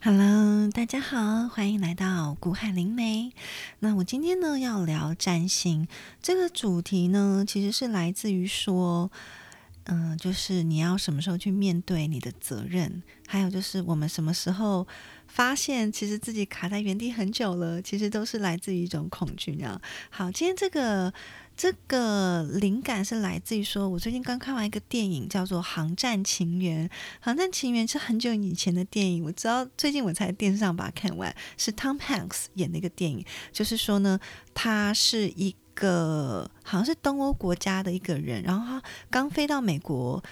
Hello，大家好，欢迎来到古海灵媒。那我今天呢要聊占星这个主题呢，其实是来自于说，嗯、就是你要什么时候去面对你的责任，还有就是我们什么时候发现其实自己卡在原地很久了，其实都是来自于一种恐惧呢。好，今天这个。这个灵感是来自于说，我最近刚看完一个电影，叫做《航站情缘》。《航站情缘》是很久以前的电影，我知道最近我才电视上把它看完，是 Tom Hanks 演的一个电影。就是说呢，他是一个好像是东欧国家的一个人，然后他刚飞到美国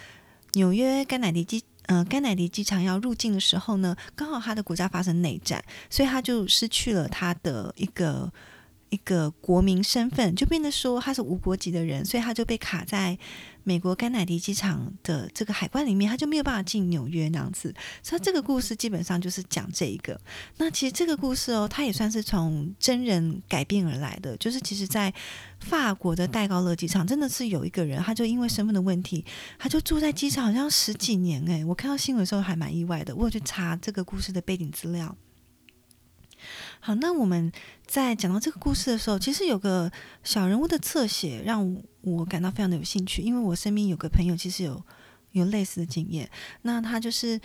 纽约甘乃迪机。呃，甘乃迪机场要入境的时候呢，刚好他的国家发生内战，所以他就失去了他的一个一个国民身份，就变得说他是无国籍的人，所以他就被卡在美国甘乃迪机场的这个海关里面，他就没有办法进纽约那样子。所以这个故事基本上就是讲这一个。那其实这个故事哦，它也算是从真人改编而来的，就是其实在法国的戴高乐机场，真的是有一个人，他就因为身份的问题，他就住在机场好像十几年诶，我看到新闻的时候还蛮意外的，我有去查这个故事的背景资料。好，那我们在讲到这个故事的时候，其实有个小人物的侧写让我感到非常的有兴趣，因为我身边有个朋友其实有有类似的经验。那他就是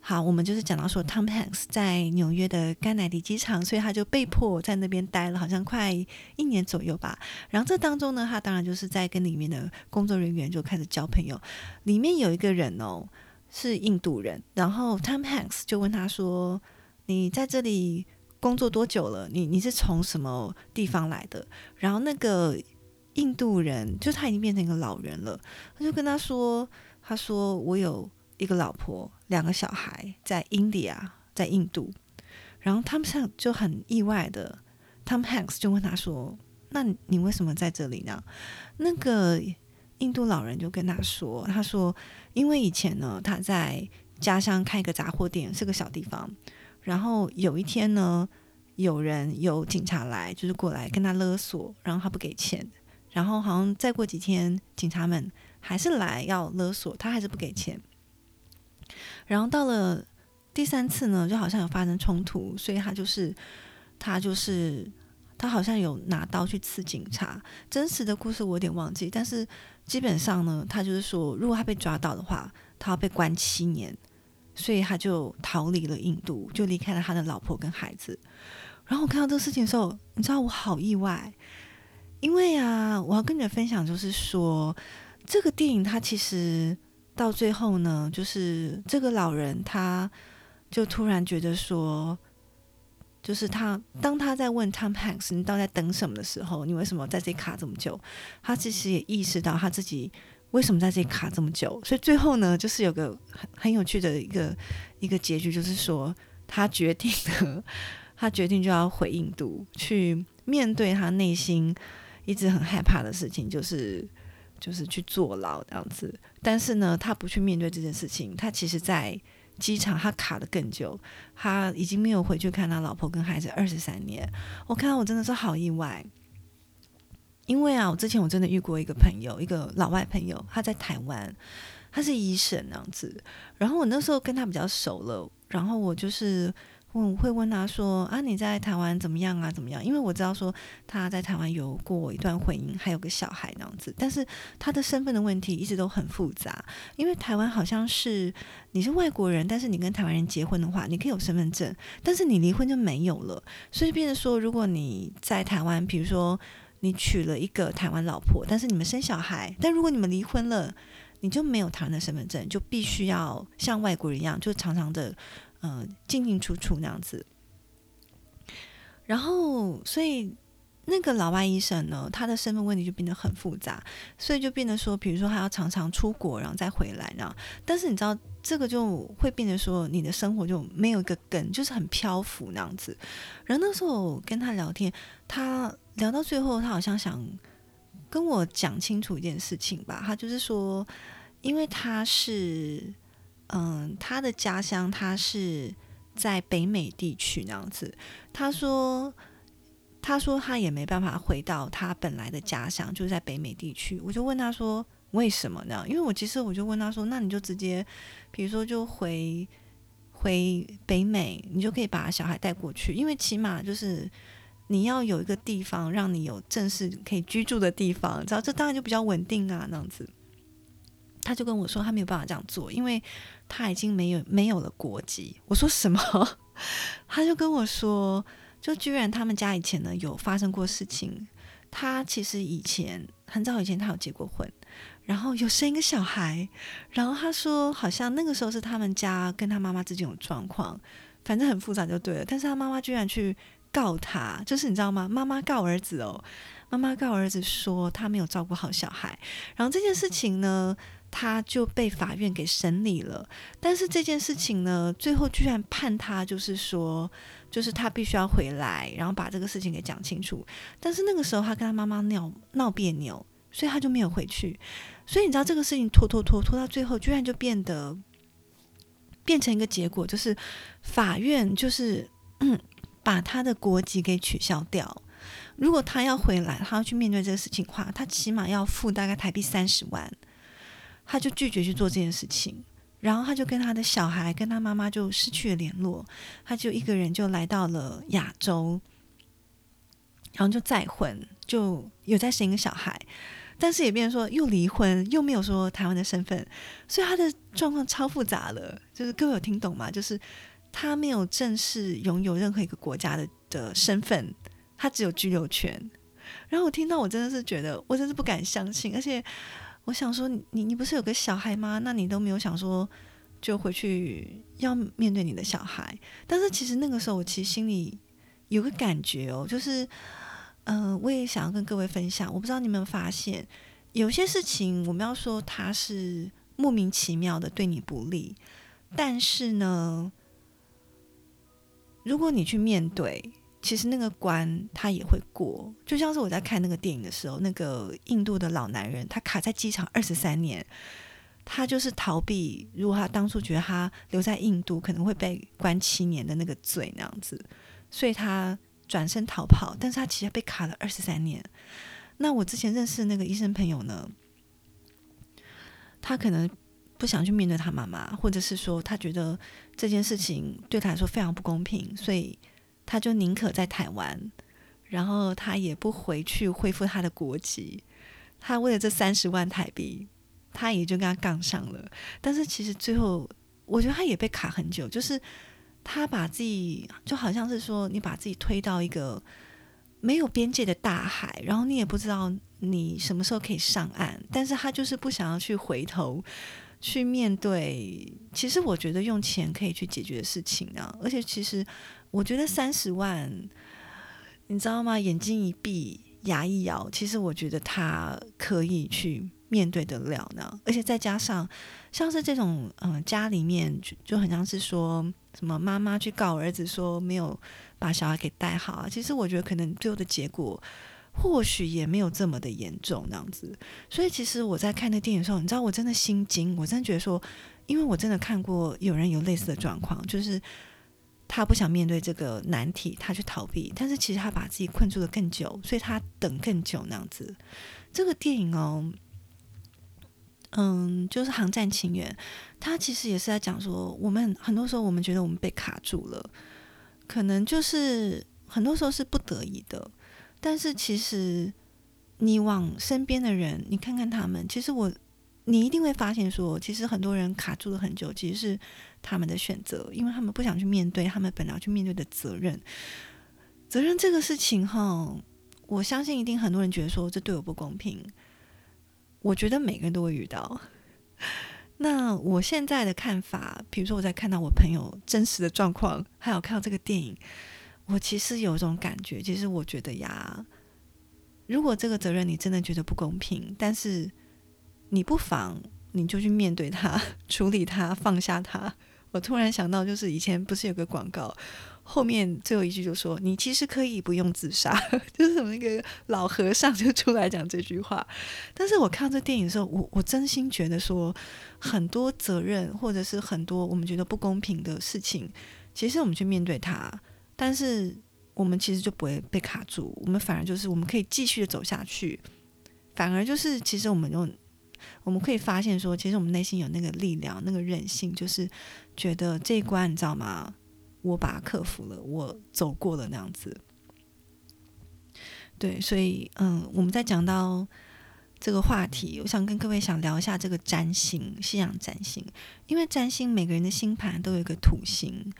好，我们就是讲到说，Tom Hanks 在纽约的甘乃迪机场，所以他就被迫在那边待了好像快一年左右吧。然后这当中呢，他当然就是在跟里面的工作人员就开始交朋友。里面有一个人哦是印度人，然后 Tom Hanks 就问他说：“你在这里？”工作多久了？你你是从什么地方来的？然后那个印度人，就他已经变成一个老人了，他就跟他说：“他说我有一个老婆，两个小孩在 India，在印度。”然后他们上就很意外的，Tom Hanks 就问他说：“那你为什么在这里呢？”那个印度老人就跟他说：“他说因为以前呢，他在家乡开一个杂货店，是个小地方。”然后有一天呢，有人有警察来，就是过来跟他勒索，然后他不给钱。然后好像再过几天，警察们还是来要勒索，他还是不给钱。然后到了第三次呢，就好像有发生冲突，所以他就是他就是他好像有拿刀去刺警察。真实的故事我有点忘记，但是基本上呢，他就是说，如果他被抓到的话，他要被关七年。所以他就逃离了印度，就离开了他的老婆跟孩子。然后我看到这个事情的时候，你知道我好意外，因为啊，我要跟你们分享，就是说这个电影它其实到最后呢，就是这个老人他就突然觉得说，就是他当他在问 Tom Hanks 你到底在等什么的时候，你为什么在这里卡这么久？他其实也意识到他自己。为什么在这里卡这么久？所以最后呢，就是有个很很有趣的一个一个结局，就是说他决定了，他决定就要回印度去面对他内心一直很害怕的事情，就是就是去坐牢这样子。但是呢，他不去面对这件事情，他其实在机场他卡的更久，他已经没有回去看他老婆跟孩子二十三年。我看到我真的是好意外。因为啊，我之前我真的遇过一个朋友，一个老外朋友，他在台湾，他是医生那样子。然后我那时候跟他比较熟了，然后我就是问会问他说啊，你在台湾怎么样啊？怎么样？因为我知道说他在台湾有过一段婚姻，还有个小孩那样子。但是他的身份的问题一直都很复杂，因为台湾好像是你是外国人，但是你跟台湾人结婚的话，你可以有身份证，但是你离婚就没有了。所以变成说，如果你在台湾，比如说。你娶了一个台湾老婆，但是你们生小孩，但如果你们离婚了，你就没有台湾的身份证，就必须要像外国人一样，就常常的，呃，进进出出那样子。然后，所以那个老外医生呢，他的身份问题就变得很复杂，所以就变得说，比如说他要常常出国，然后再回来，然后，但是你知道，这个就会变得说，你的生活就没有一个根，就是很漂浮那样子。然后那时候跟他聊天，他。聊到最后，他好像想跟我讲清楚一件事情吧。他就是说，因为他是，嗯，他的家乡他是在北美地区那样子。他说，他说他也没办法回到他本来的家乡，就是在北美地区。我就问他说，为什么呢？因为我其实我就问他说，那你就直接，比如说就回。回北美，你就可以把小孩带过去，因为起码就是你要有一个地方让你有正式可以居住的地方，知道这当然就比较稳定啊，那样子。他就跟我说，他没有办法这样做，因为他已经没有没有了国籍。我说什么？他就跟我说，就居然他们家以前呢有发生过事情。他其实以前很早以前他有结过婚，然后有生一个小孩，然后他说好像那个时候是他们家跟他妈妈之间有状况，反正很复杂就对了。但是他妈妈居然去告他，就是你知道吗？妈妈告儿子哦，妈妈告儿子说他没有照顾好小孩，然后这件事情呢。他就被法院给审理了，但是这件事情呢，最后居然判他就是说，就是他必须要回来，然后把这个事情给讲清楚。但是那个时候他跟他妈妈闹闹别扭，所以他就没有回去。所以你知道这个事情拖拖拖拖到最后，居然就变得变成一个结果，就是法院就是把他的国籍给取消掉。如果他要回来，他要去面对这个事情的话，他起码要付大概台币三十万。他就拒绝去做这件事情，然后他就跟他的小孩、跟他妈妈就失去了联络，他就一个人就来到了亚洲，然后就再婚，就有再生一个小孩，但是也变成说又离婚，又没有说台湾的身份，所以他的状况超复杂了。就是各位有听懂吗？就是他没有正式拥有任何一个国家的的身份，他只有居留权。然后我听到，我真的是觉得，我真是不敢相信，而且。我想说，你你不是有个小孩吗？那你都没有想说就回去要面对你的小孩？但是其实那个时候，我其实心里有个感觉哦，就是，嗯，我也想要跟各位分享。我不知道你们发现，有些事情我们要说他是莫名其妙的对你不利，但是呢，如果你去面对。其实那个关他也会过，就像是我在看那个电影的时候，那个印度的老男人，他卡在机场二十三年，他就是逃避。如果他当初觉得他留在印度可能会被关七年的那个罪那样子，所以他转身逃跑。但是他其实被卡了二十三年。那我之前认识那个医生朋友呢，他可能不想去面对他妈妈，或者是说他觉得这件事情对他来说非常不公平，所以。他就宁可在台湾，然后他也不回去恢复他的国籍。他为了这三十万台币，他也就跟他杠上了。但是其实最后，我觉得他也被卡很久。就是他把自己就好像是说，你把自己推到一个没有边界的大海，然后你也不知道你什么时候可以上岸。但是他就是不想要去回头去面对。其实我觉得用钱可以去解决的事情啊，而且其实。我觉得三十万，你知道吗？眼睛一闭，牙一咬，其实我觉得他可以去面对得了呢。而且再加上，像是这种，嗯，家里面就就很像是说什么妈妈去告儿子说没有把小孩给带好啊。其实我觉得可能最后的结果或许也没有这么的严重那样子。所以其实我在看那电影的时候，你知道我真的心惊，我真的觉得说，因为我真的看过有人有类似的状况，就是。他不想面对这个难题，他去逃避，但是其实他把自己困住了更久，所以他等更久那样子。这个电影哦，嗯，就是《航站情缘》，他其实也是在讲说，我们很多时候我们觉得我们被卡住了，可能就是很多时候是不得已的，但是其实你往身边的人，你看看他们，其实我。你一定会发现，说其实很多人卡住了很久，其实是他们的选择，因为他们不想去面对他们本来要去面对的责任。责任这个事情，哈，我相信一定很多人觉得说这对我不公平。我觉得每个人都会遇到。那我现在的看法，比如说我在看到我朋友真实的状况，还有看到这个电影，我其实有一种感觉，其实我觉得呀，如果这个责任你真的觉得不公平，但是。你不妨你就去面对它，处理它，放下它。我突然想到，就是以前不是有个广告，后面最后一句就说：“你其实可以不用自杀。”就是那个老和尚就出来讲这句话。但是我看这电影的时候，我我真心觉得说，很多责任或者是很多我们觉得不公平的事情，其实我们去面对它，但是我们其实就不会被卡住，我们反而就是我们可以继续的走下去。反而就是，其实我们用。我们可以发现说，其实我们内心有那个力量，那个韧性，就是觉得这一关你知道吗？我把它克服了，我走过了那样子。对，所以嗯，我们在讲到这个话题，我想跟各位想聊一下这个占星，信仰占星，因为占星每个人的星盘都有一个土星，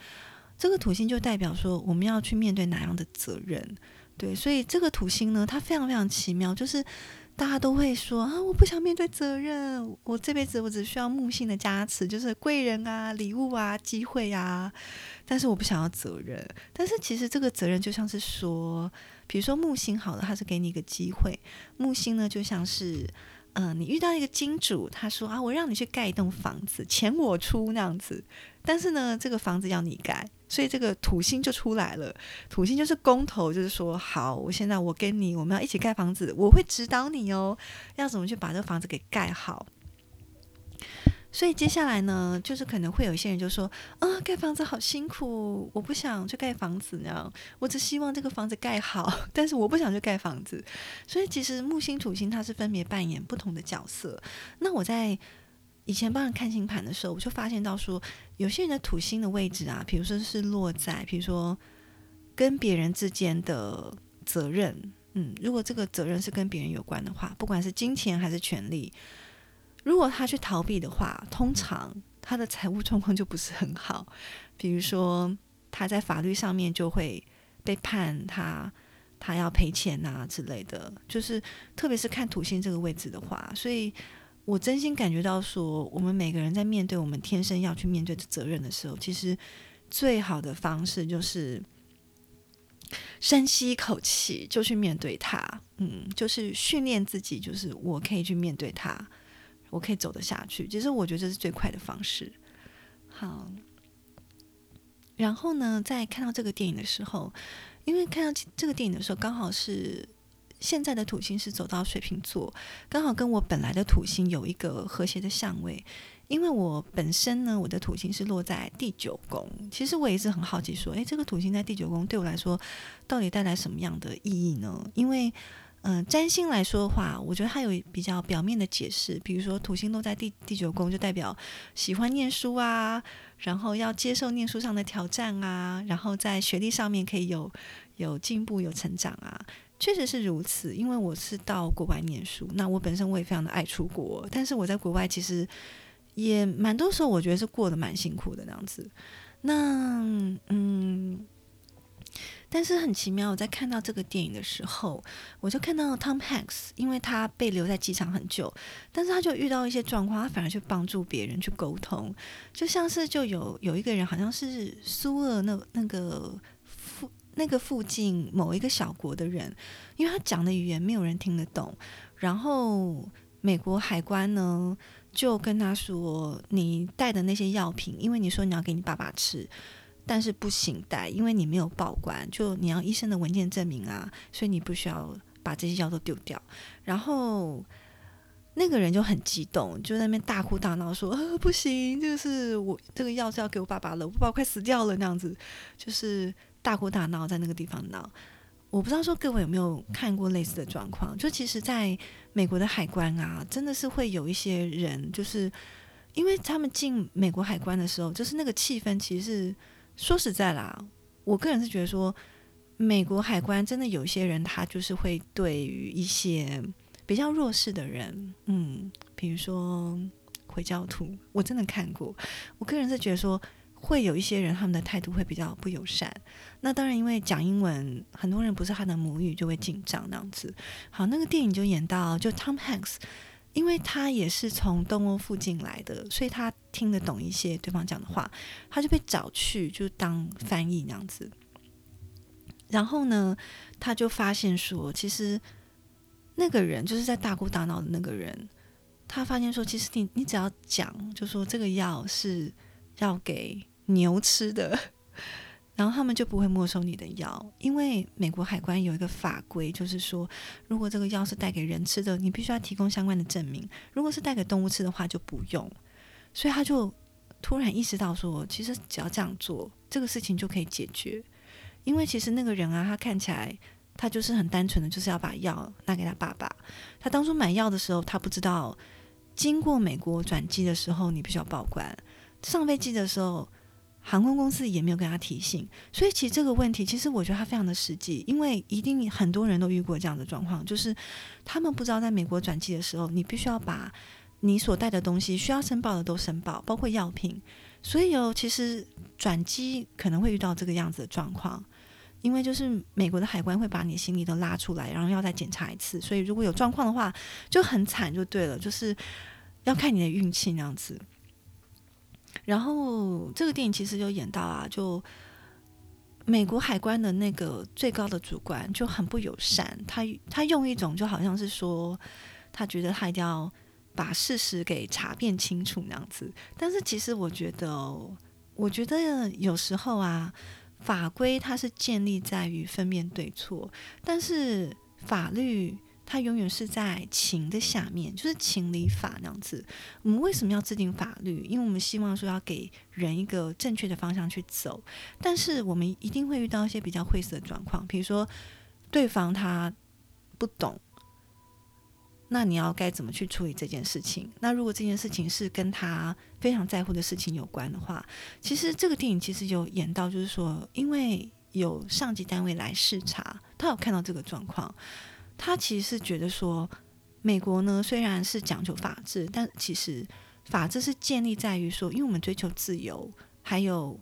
这个土星就代表说我们要去面对哪样的责任。对，所以这个土星呢，它非常非常奇妙，就是大家都会说啊，我不想面对责任，我这辈子我只需要木星的加持，就是贵人啊、礼物啊、机会啊，但是我不想要责任。但是其实这个责任就像是说，比如说木星好了，它是给你一个机会，木星呢就像是。嗯，你遇到一个金主，他说啊，我让你去盖一栋房子，钱我出那样子，但是呢，这个房子要你盖，所以这个土星就出来了。土星就是公投，就是说好，我现在我跟你，我们要一起盖房子，我会指导你哦，要怎么去把这个房子给盖好。所以接下来呢，就是可能会有一些人就说啊，盖房子好辛苦，我不想去盖房子，那样我只希望这个房子盖好，但是我不想去盖房子。所以其实木星、土星它是分别扮演不同的角色。那我在以前帮人看星盘的时候，我就发现到说，有些人的土星的位置啊，比如说是落在，比如说跟别人之间的责任，嗯，如果这个责任是跟别人有关的话，不管是金钱还是权利。如果他去逃避的话，通常他的财务状况就不是很好。比如说，他在法律上面就会被判他他要赔钱啊之类的。就是特别是看土星这个位置的话，所以我真心感觉到说，我们每个人在面对我们天生要去面对的责任的时候，其实最好的方式就是深吸一口气，就去面对它。嗯，就是训练自己，就是我可以去面对它。我可以走得下去，其实我觉得这是最快的方式。好，然后呢，在看到这个电影的时候，因为看到这个电影的时候，刚好是现在的土星是走到水瓶座，刚好跟我本来的土星有一个和谐的相位。因为我本身呢，我的土星是落在第九宫，其实我也是很好奇，说，诶，这个土星在第九宫对我来说，到底带来什么样的意义呢？因为嗯，占星来说的话，我觉得它有比较表面的解释，比如说土星落在第第九宫，就代表喜欢念书啊，然后要接受念书上的挑战啊，然后在学历上面可以有有进步、有成长啊，确实是如此。因为我是到国外念书，那我本身我也非常的爱出国，但是我在国外其实也蛮多时候，我觉得是过得蛮辛苦的那样子。那嗯。但是很奇妙，我在看到这个电影的时候，我就看到 Tom Hanks，因为他被留在机场很久，但是他就遇到一些状况，他反而去帮助别人去沟通，就像是就有有一个人好像是苏俄那那个附那个附近某一个小国的人，因为他讲的语言没有人听得懂，然后美国海关呢就跟他说：“你带的那些药品，因为你说你要给你爸爸吃。”但是不行带，因为你没有报关，就你要医生的文件证明啊，所以你不需要把这些药都丢掉。然后那个人就很激动，就在那边大哭大闹，说：“呃，不行，就是我这个药是要给我爸爸了，我爸爸快死掉了那样子。”就是大哭大闹在那个地方闹。我不知道说各位有没有看过类似的状况？就其实在美国的海关啊，真的是会有一些人，就是因为他们进美国海关的时候，就是那个气氛其实是。说实在啦，我个人是觉得说，美国海关真的有些人，他就是会对于一些比较弱势的人，嗯，比如说回教徒，我真的看过。我个人是觉得说，会有一些人他们的态度会比较不友善。那当然，因为讲英文，很多人不是他的母语，就会紧张那样子。好，那个电影就演到，就 Tom Hanks。因为他也是从东欧附近来的，所以他听得懂一些对方讲的话，他就被找去就当翻译那样子。然后呢，他就发现说，其实那个人就是在大哭大闹的那个人，他发现说，其实你你只要讲，就说这个药是要给牛吃的。然后他们就不会没收你的药，因为美国海关有一个法规，就是说，如果这个药是带给人吃的，你必须要提供相关的证明；如果是带给动物吃的话，就不用。所以他就突然意识到说，其实只要这样做，这个事情就可以解决。因为其实那个人啊，他看起来他就是很单纯的，就是要把药拿给他爸爸。他当初买药的时候，他不知道。经过美国转机的时候，你必须要报关；上飞机的时候，航空公司也没有跟他提醒。所以，其实这个问题，其实我觉得它非常的实际，因为一定很多人都遇过这样的状况，就是他们不知道在美国转机的时候，你必须要把你所带的东西需要申报的都申报，包括药品。所以哦，其实转机可能会遇到这个样子的状况。因为就是美国的海关会把你行李都拉出来，然后要再检查一次，所以如果有状况的话就很惨，就对了，就是要看你的运气那样子。然后这个电影其实就演到啊，就美国海关的那个最高的主管就很不友善，他他用一种就好像是说，他觉得他一定要把事实给查遍清楚那样子。但是其实我觉得，我觉得有时候啊。法规它是建立在于分辨对错，但是法律它永远是在情的下面，就是情理法那样子。我们为什么要制定法律？因为我们希望说要给人一个正确的方向去走，但是我们一定会遇到一些比较晦涩的状况，比如说对方他不懂。那你要该怎么去处理这件事情？那如果这件事情是跟他非常在乎的事情有关的话，其实这个电影其实有演到，就是说，因为有上级单位来视察，他有看到这个状况，他其实是觉得说，美国呢虽然是讲究法治，但其实法治是建立在于说，因为我们追求自由，还有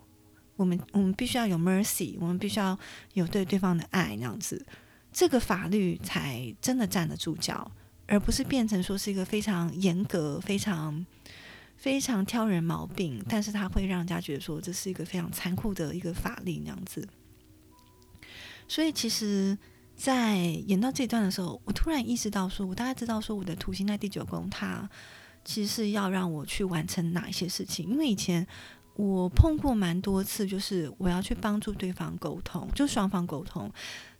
我们我们必须要有 mercy，我们必须要有对对方的爱那样子，这个法律才真的站得住脚。而不是变成说是一个非常严格、非常非常挑人毛病，但是他会让人家觉得说这是一个非常残酷的一个法律那样子。所以其实，在演到这段的时候，我突然意识到，说我大概知道说我的土星在第九宫，它其实是要让我去完成哪一些事情。因为以前我碰过蛮多次，就是我要去帮助对方沟通，就双方沟通，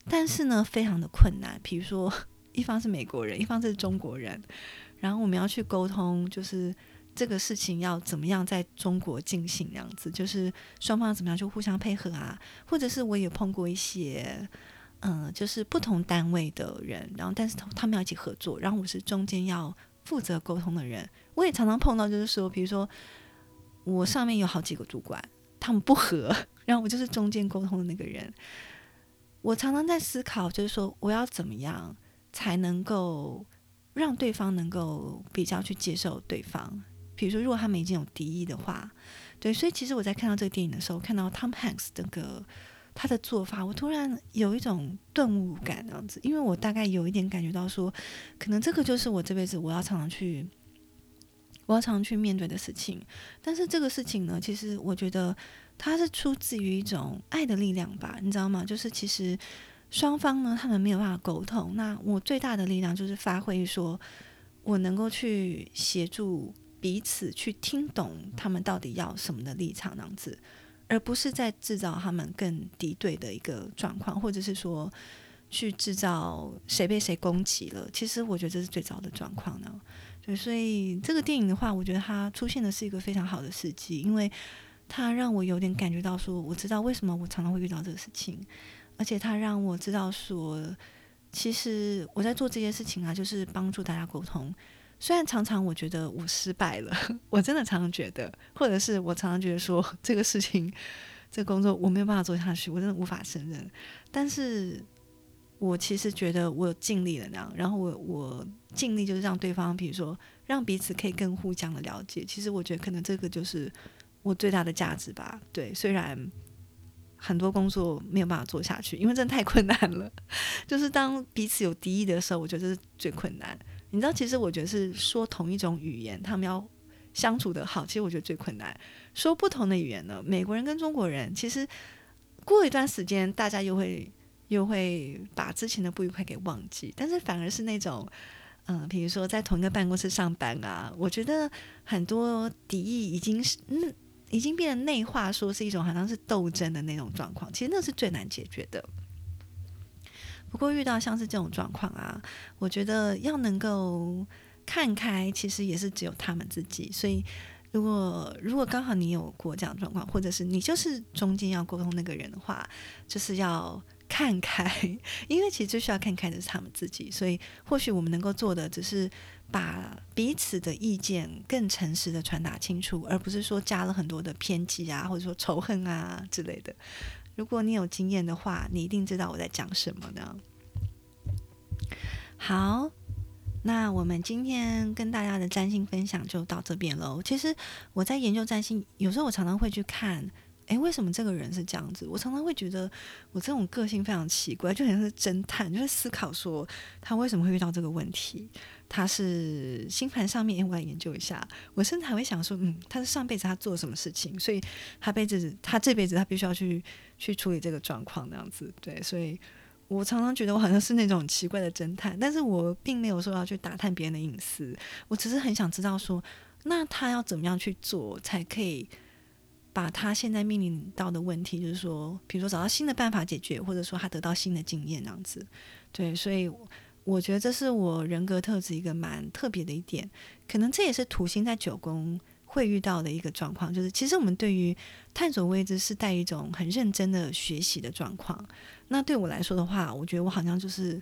但是呢，非常的困难。比如说。一方是美国人，一方是中国人，然后我们要去沟通，就是这个事情要怎么样在中国进行，这样子，就是双方怎么样就互相配合啊，或者是我也碰过一些，嗯，就是不同单位的人，然后但是他们要一起合作，然后我是中间要负责沟通的人，我也常常碰到，就是说，比如说我上面有好几个主管，他们不和，然后我就是中间沟通的那个人，我常常在思考，就是说我要怎么样。才能够让对方能够比较去接受对方。比如说，如果他们已经有敌意的话，对，所以其实我在看到这个电影的时候，看到 Tom Hanks 这个他的做法，我突然有一种顿悟感，这样子，因为我大概有一点感觉到说，可能这个就是我这辈子我要常常去，我要常常去面对的事情。但是这个事情呢，其实我觉得它是出自于一种爱的力量吧，你知道吗？就是其实。双方呢，他们没有办法沟通。那我最大的力量就是发挥，说我能够去协助彼此去听懂他们到底要什么的立场，那样子，而不是在制造他们更敌对的一个状况，或者是说去制造谁被谁攻击了。其实我觉得这是最早的状况呢。对，所以这个电影的话，我觉得它出现的是一个非常好的时机，因为它让我有点感觉到说，我知道为什么我常常会遇到这个事情。而且他让我知道说，其实我在做这件事情啊，就是帮助大家沟通。虽然常常我觉得我失败了，我真的常常觉得，或者是我常常觉得说 这个事情、这个工作我没有办法做下去，我真的无法胜任。但是我其实觉得我尽力了那样，然后我我尽力就是让对方，比如说让彼此可以更互相的了解。其实我觉得可能这个就是我最大的价值吧。对，虽然。很多工作没有办法做下去，因为真的太困难了。就是当彼此有敌意的时候，我觉得这是最困难。你知道，其实我觉得是说同一种语言，他们要相处的好，其实我觉得最困难。说不同的语言呢，美国人跟中国人，其实过一段时间，大家又会又会把之前的不愉快给忘记。但是反而是那种，嗯，比如说在同一个办公室上班啊，我觉得很多敌意已经是嗯。已经变得内化，说是一种好像是斗争的那种状况，其实那是最难解决的。不过遇到像是这种状况啊，我觉得要能够看开，其实也是只有他们自己。所以，如果如果刚好你有过这样状况，或者是你就是中间要沟通那个人的话，就是要看开，因为其实最需要看开的是他们自己，所以或许我们能够做的只是把彼此的意见更诚实的传达清楚，而不是说加了很多的偏激啊，或者说仇恨啊之类的。如果你有经验的话，你一定知道我在讲什么呢？好。那我们今天跟大家的占星分享就到这边喽。其实我在研究占星，有时候我常常会去看，诶，为什么这个人是这样子？我常常会觉得我这种个性非常奇怪，就很像是侦探，就是思考说他为什么会遇到这个问题。他是星盘上面，我来研究一下。我甚至还会想说，嗯，他是上辈子他做什么事情，所以他辈子他这辈子他必须要去去处理这个状况，那样子。对，所以。我常常觉得我好像是那种奇怪的侦探，但是我并没有说要去打探别人的隐私，我只是很想知道说，那他要怎么样去做才可以把他现在面临到的问题，就是说，比如说找到新的办法解决，或者说他得到新的经验这样子。对，所以我觉得这是我人格特质一个蛮特别的一点，可能这也是土星在九宫。会遇到的一个状况，就是其实我们对于探索未知是带一种很认真的学习的状况。那对我来说的话，我觉得我好像就是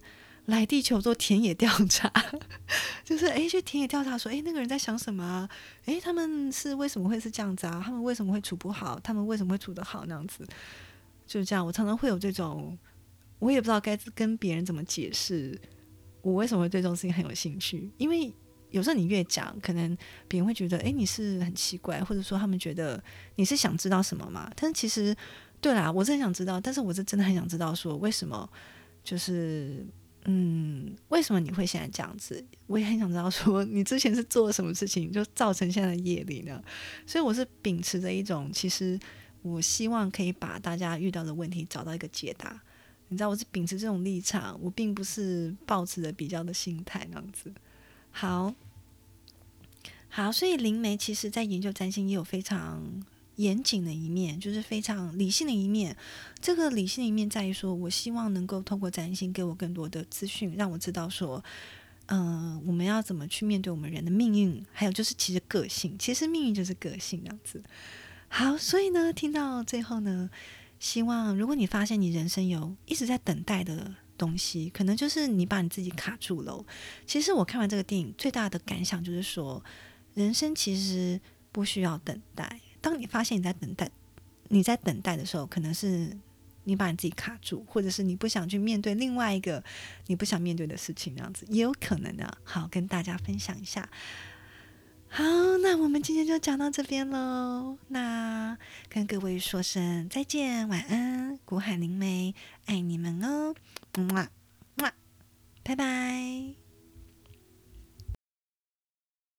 来地球做田野调查，就是诶去田野调查说，诶那个人在想什么？诶他们是为什么会是这样子啊？他们为什么会处不好？他们为什么会处得好？那样子就是这样。我常常会有这种，我也不知道该跟别人怎么解释，我为什么会对这种事情很有兴趣，因为。有时候你越讲，可能别人会觉得，哎，你是很奇怪，或者说他们觉得你是想知道什么嘛？但是其实，对啦，我是很想知道，但是我是真的很想知道，说为什么，就是，嗯，为什么你会现在这样子？我也很想知道，说你之前是做了什么事情，就造成现在的业力呢？所以我是秉持着一种，其实我希望可以把大家遇到的问题找到一个解答。你知道，我是秉持这种立场，我并不是抱持着比较的心态那样子。好好，所以灵媒其实在研究占星也有非常严谨的一面，就是非常理性的一面。这个理性的一面在于说，我希望能够通过占星给我更多的资讯，让我知道说，嗯，我们要怎么去面对我们人的命运，还有就是其实个性，其实命运就是个性这样子。好，所以呢，听到最后呢，希望如果你发现你人生有一直在等待的。东西可能就是你把你自己卡住了。其实我看完这个电影最大的感想就是说，人生其实不需要等待。当你发现你在等待，你在等待的时候，可能是你把你自己卡住，或者是你不想去面对另外一个你不想面对的事情，这样子也有可能的。好，跟大家分享一下。好，那我们今天就讲到这边喽。那跟各位说声再见，晚安，古海灵梅，爱你们哦，么么，拜拜。